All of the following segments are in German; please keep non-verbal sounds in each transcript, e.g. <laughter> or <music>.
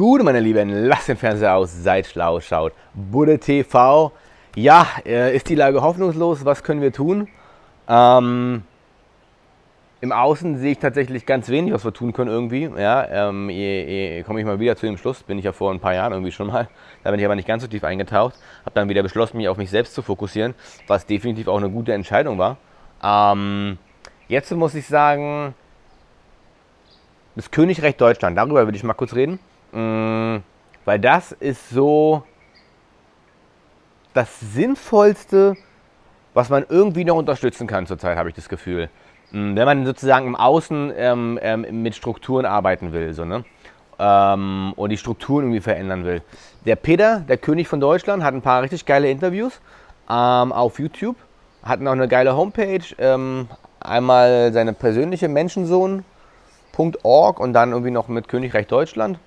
gut, meine Lieben? Lasst den Fernseher aus, seid schlau, schaut. Budde TV. Ja, äh, ist die Lage hoffnungslos? Was können wir tun? Ähm, Im Außen sehe ich tatsächlich ganz wenig, was wir tun können irgendwie. Ja, ähm, komme ich mal wieder zu dem Schluss. Bin ich ja vor ein paar Jahren irgendwie schon mal. Da bin ich aber nicht ganz so tief eingetaucht. Habe dann wieder beschlossen, mich auf mich selbst zu fokussieren, was definitiv auch eine gute Entscheidung war. Ähm, jetzt muss ich sagen, das Königreich Deutschland, darüber würde ich mal kurz reden. Mm, weil das ist so das Sinnvollste, was man irgendwie noch unterstützen kann zurzeit, habe ich das Gefühl. Mm, wenn man sozusagen im Außen ähm, ähm, mit Strukturen arbeiten will, so, ne? Ähm, und die Strukturen irgendwie verändern will. Der Peter, der König von Deutschland, hat ein paar richtig geile Interviews ähm, auf YouTube. Hat noch eine geile Homepage. Ähm, einmal seine persönliche Menschensohn.org und dann irgendwie noch mit Königreich Deutschland.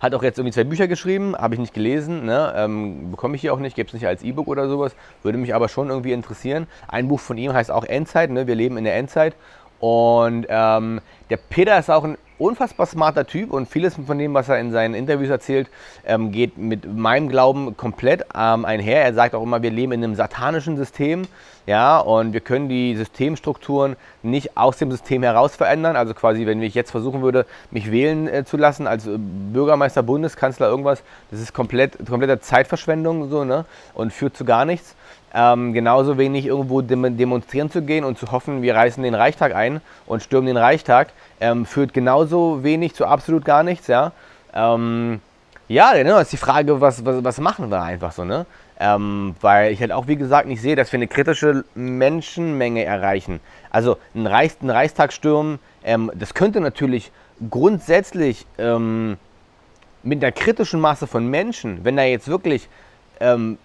Hat auch jetzt irgendwie zwei Bücher geschrieben, habe ich nicht gelesen, ne? ähm, bekomme ich hier auch nicht, gebe es nicht als E-Book oder sowas, würde mich aber schon irgendwie interessieren. Ein Buch von ihm heißt auch Endzeit, ne? wir leben in der Endzeit. Und ähm, der Peter ist auch ein unfassbar smarter Typ und vieles von dem, was er in seinen Interviews erzählt, ähm, geht mit meinem Glauben komplett ähm, einher. Er sagt auch immer, wir leben in einem satanischen System, ja, und wir können die Systemstrukturen nicht aus dem System heraus verändern. Also quasi, wenn ich jetzt versuchen würde, mich wählen äh, zu lassen als äh, Bürgermeister, Bundeskanzler, irgendwas, das ist komplett, komplette Zeitverschwendung so, ne, und führt zu gar nichts. Ähm, genauso wenig irgendwo demonstrieren zu gehen und zu hoffen, wir reißen den Reichstag ein und stürmen den Reichstag, ähm, führt genauso wenig zu absolut gar nichts, ja. Ähm, ja, genau, ist die Frage, was, was, was machen wir einfach so, ne? Ähm, weil ich halt auch, wie gesagt, nicht sehe, dass wir eine kritische Menschenmenge erreichen. Also ein, Reichs-, ein Reichstag stürmen, ähm, das könnte natürlich grundsätzlich ähm, mit einer kritischen Masse von Menschen, wenn da jetzt wirklich ähm,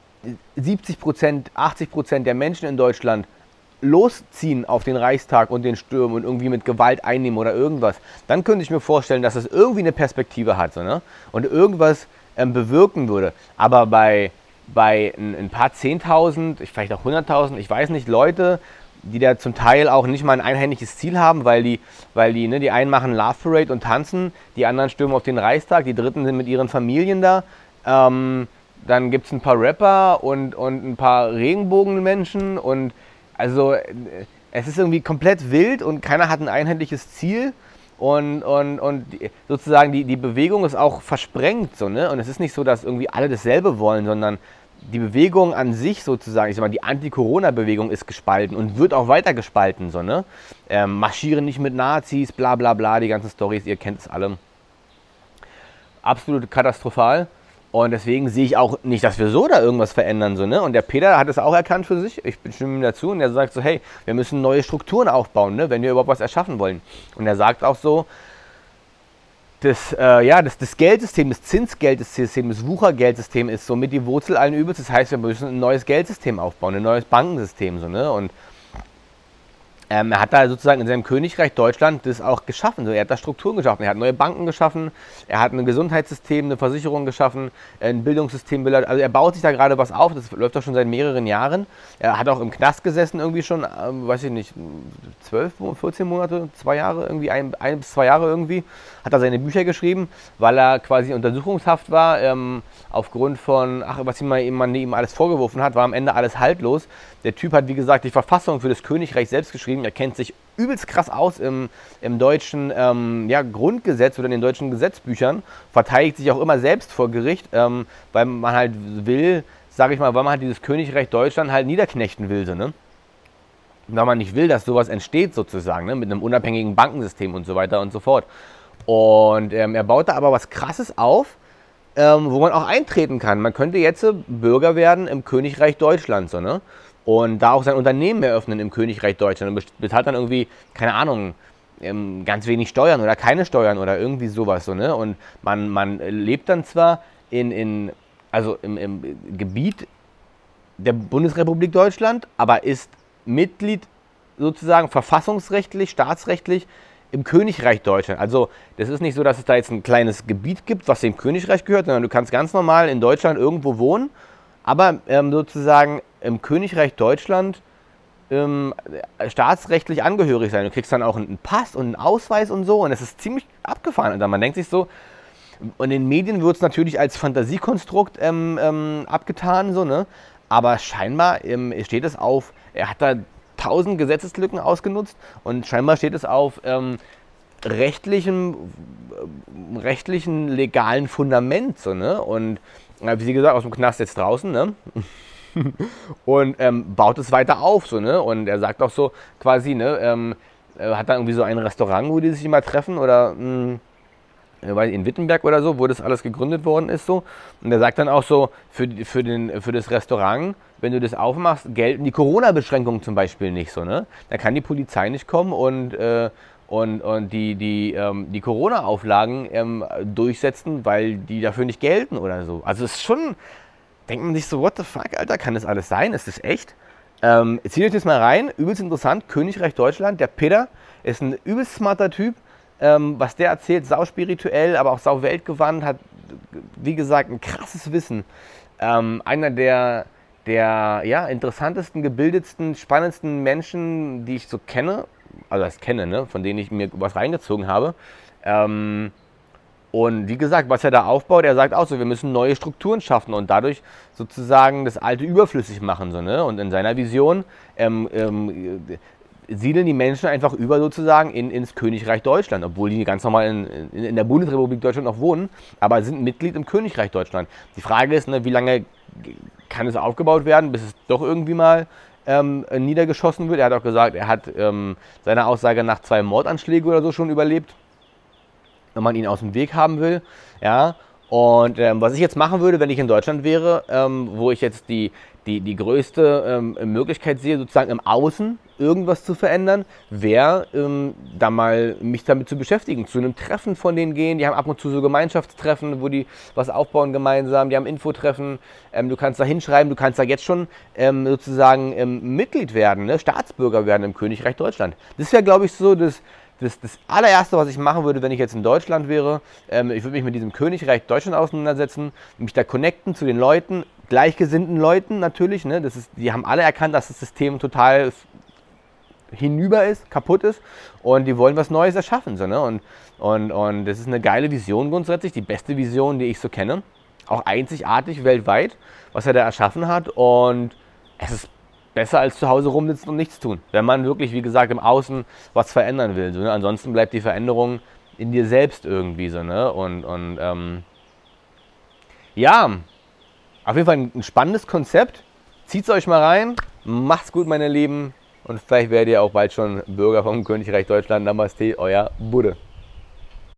70 Prozent, 80 Prozent der Menschen in Deutschland losziehen auf den Reichstag und den Sturm und irgendwie mit Gewalt einnehmen oder irgendwas, dann könnte ich mir vorstellen, dass das irgendwie eine Perspektive hat so, ne? und irgendwas ähm, bewirken würde. Aber bei, bei ein, ein paar Zehntausend, vielleicht auch hunderttausend, ich weiß nicht, Leute, die da zum Teil auch nicht mal ein einheitliches Ziel haben, weil die, weil die, ne, die einen machen Love Parade und tanzen, die anderen stürmen auf den Reichstag, die dritten sind mit ihren Familien da. Ähm, dann gibt es ein paar Rapper und, und ein paar Regenbogenmenschen und also es ist irgendwie komplett wild und keiner hat ein einheitliches Ziel und, und, und sozusagen die, die Bewegung ist auch versprengt so, ne? Und es ist nicht so, dass irgendwie alle dasselbe wollen, sondern die Bewegung an sich sozusagen, ich sag mal, die Anti-Corona-Bewegung ist gespalten und wird auch weiter gespalten, so, ne? Ähm, marschieren nicht mit Nazis, bla bla bla, die ganzen Stories, ihr kennt es alle. Absolut katastrophal. Und deswegen sehe ich auch nicht, dass wir so da irgendwas verändern. So, ne? Und der Peter hat es auch erkannt für sich. Ich stimme ihm dazu. Und er sagt so, hey, wir müssen neue Strukturen aufbauen, ne? wenn wir überhaupt was erschaffen wollen. Und er sagt auch so, das, äh, ja, das, das Geldsystem, das Zinsgeldsystem, das Wuchergeldsystem ist somit die Wurzel allen Übels. Das heißt, wir müssen ein neues Geldsystem aufbauen, ein neues Bankensystem. So, ne? Und ähm, er hat da sozusagen in seinem Königreich Deutschland das auch geschaffen. er hat da Strukturen geschaffen. Er hat neue Banken geschaffen. Er hat ein Gesundheitssystem, eine Versicherung geschaffen, ein Bildungssystem. Also er baut sich da gerade was auf. Das läuft doch schon seit mehreren Jahren. Er hat auch im Knast gesessen, irgendwie schon, ähm, weiß ich nicht, 12, 14 Monate, zwei Jahre, irgendwie ein, ein bis zwei Jahre irgendwie. Hat er seine Bücher geschrieben, weil er quasi untersuchungshaft war. Ähm, aufgrund von, ach, was man ihm alles vorgeworfen hat, war am Ende alles haltlos. Der Typ hat, wie gesagt, die Verfassung für das Königreich selbst geschrieben. Er kennt sich übelst krass aus im, im deutschen ähm, ja, Grundgesetz oder in den deutschen Gesetzbüchern. Verteidigt sich auch immer selbst vor Gericht, ähm, weil man halt will, sage ich mal, weil man halt dieses Königreich Deutschland halt niederknechten will. So, ne? Weil man nicht will, dass sowas entsteht sozusagen, ne? mit einem unabhängigen Bankensystem und so weiter und so fort. Und ähm, er baut da aber was Krasses auf, ähm, wo man auch eintreten kann. Man könnte jetzt Bürger werden im Königreich Deutschland. So, ne? Und da auch sein Unternehmen eröffnen im Königreich Deutschland und bezahlt dann irgendwie, keine Ahnung, ähm, ganz wenig Steuern oder keine Steuern oder irgendwie sowas. So, ne? Und man, man lebt dann zwar in, in also im, im Gebiet der Bundesrepublik Deutschland, aber ist Mitglied sozusagen verfassungsrechtlich, staatsrechtlich im Königreich Deutschland. Also das ist nicht so, dass es da jetzt ein kleines Gebiet gibt, was dem Königreich gehört, sondern du kannst ganz normal in Deutschland irgendwo wohnen, aber ähm, sozusagen im Königreich Deutschland ähm, staatsrechtlich angehörig sein. Du kriegst dann auch einen Pass und einen Ausweis und so und es ist ziemlich abgefahren. Und dann man denkt sich so, Und in den Medien wird es natürlich als Fantasiekonstrukt ähm, ähm, abgetan, so, ne? Aber scheinbar ähm, steht es auf, er hat da tausend Gesetzeslücken ausgenutzt und scheinbar steht es auf ähm, rechtlichem, äh, rechtlichen, legalen Fundament, so, ne? Und wie sie gesagt, aus dem Knast jetzt draußen, ne? <laughs> und ähm, baut es weiter auf, so, ne? Und er sagt auch so quasi, ne, ähm, hat dann irgendwie so ein Restaurant, wo die sich immer treffen oder mh, hm, in Wittenberg oder so, wo das alles gegründet worden ist, so. Und er sagt dann auch so, für, für, den, für das Restaurant, wenn du das aufmachst, gelten die Corona-Beschränkungen zum Beispiel nicht, so, ne? Da kann die Polizei nicht kommen und äh, und, und die, die, ähm, die Corona-Auflagen ähm, durchsetzen, weil die dafür nicht gelten oder so. Also es ist schon, denkt man sich so, what the fuck, Alter, kann das alles sein? Ist das echt? Ähm, zieht euch das mal rein, übelst interessant, Königreich Deutschland, der Peter ist ein übelst smarter Typ, ähm, was der erzählt, sau spirituell, aber auch sau weltgewandt, hat, wie gesagt, ein krasses Wissen. Ähm, einer der, der ja, interessantesten, gebildetsten, spannendsten Menschen, die ich so kenne also das kenne, ne, von denen ich mir was reingezogen habe. Ähm, und wie gesagt, was er da aufbaut, er sagt auch so, wir müssen neue Strukturen schaffen und dadurch sozusagen das Alte überflüssig machen. So, ne? Und in seiner Vision ähm, ähm, siedeln die Menschen einfach über sozusagen in, ins Königreich Deutschland, obwohl die ganz normal in, in, in, der Bundesrepublik Deutschland noch wohnen, aber sind Mitglied im Königreich Deutschland. Die Frage ist, ne, wie lange kann es aufgebaut werden, bis es doch irgendwie mal ähm, niedergeschossen wird. Er hat auch gesagt, er hat ähm, seiner Aussage nach zwei Mordanschläge oder so schon überlebt, wenn man ihn aus dem Weg haben will. Ja, und ähm, was ich jetzt machen würde, wenn ich in Deutschland wäre, ähm, wo ich jetzt die, die, die größte ähm, Möglichkeit sehe, sozusagen im Außen irgendwas zu verändern, wäre, ähm, da mal mich damit zu beschäftigen, zu einem Treffen von denen gehen. Die haben ab und zu so Gemeinschaftstreffen, wo die was aufbauen gemeinsam. Die haben Infotreffen. Ähm, du kannst da hinschreiben, du kannst da jetzt schon ähm, sozusagen Mitglied werden, ne? Staatsbürger werden im Königreich Deutschland. Das wäre, glaube ich, so das, das, das, allererste, was ich machen würde, wenn ich jetzt in Deutschland wäre, ähm, ich würde mich mit diesem Königreich Deutschland auseinandersetzen, mich da connecten zu den Leuten, gleichgesinnten Leuten natürlich. Ne? Das ist, die haben alle erkannt, dass das System total hinüber ist, kaputt ist und die wollen was Neues erschaffen. So, ne? und, und, und das ist eine geile Vision grundsätzlich, die beste Vision, die ich so kenne. Auch einzigartig weltweit, was er da erschaffen hat. Und es ist besser als zu Hause rumsitzen und nichts tun. Wenn man wirklich, wie gesagt, im Außen was verändern will. So, ne? Ansonsten bleibt die Veränderung in dir selbst irgendwie so. Ne? Und, und ähm, ja, auf jeden Fall ein spannendes Konzept. Zieht es euch mal rein. Macht's gut, meine Lieben. Und vielleicht werdet ihr auch bald schon Bürger vom Königreich Deutschland. Namaste, euer Budde.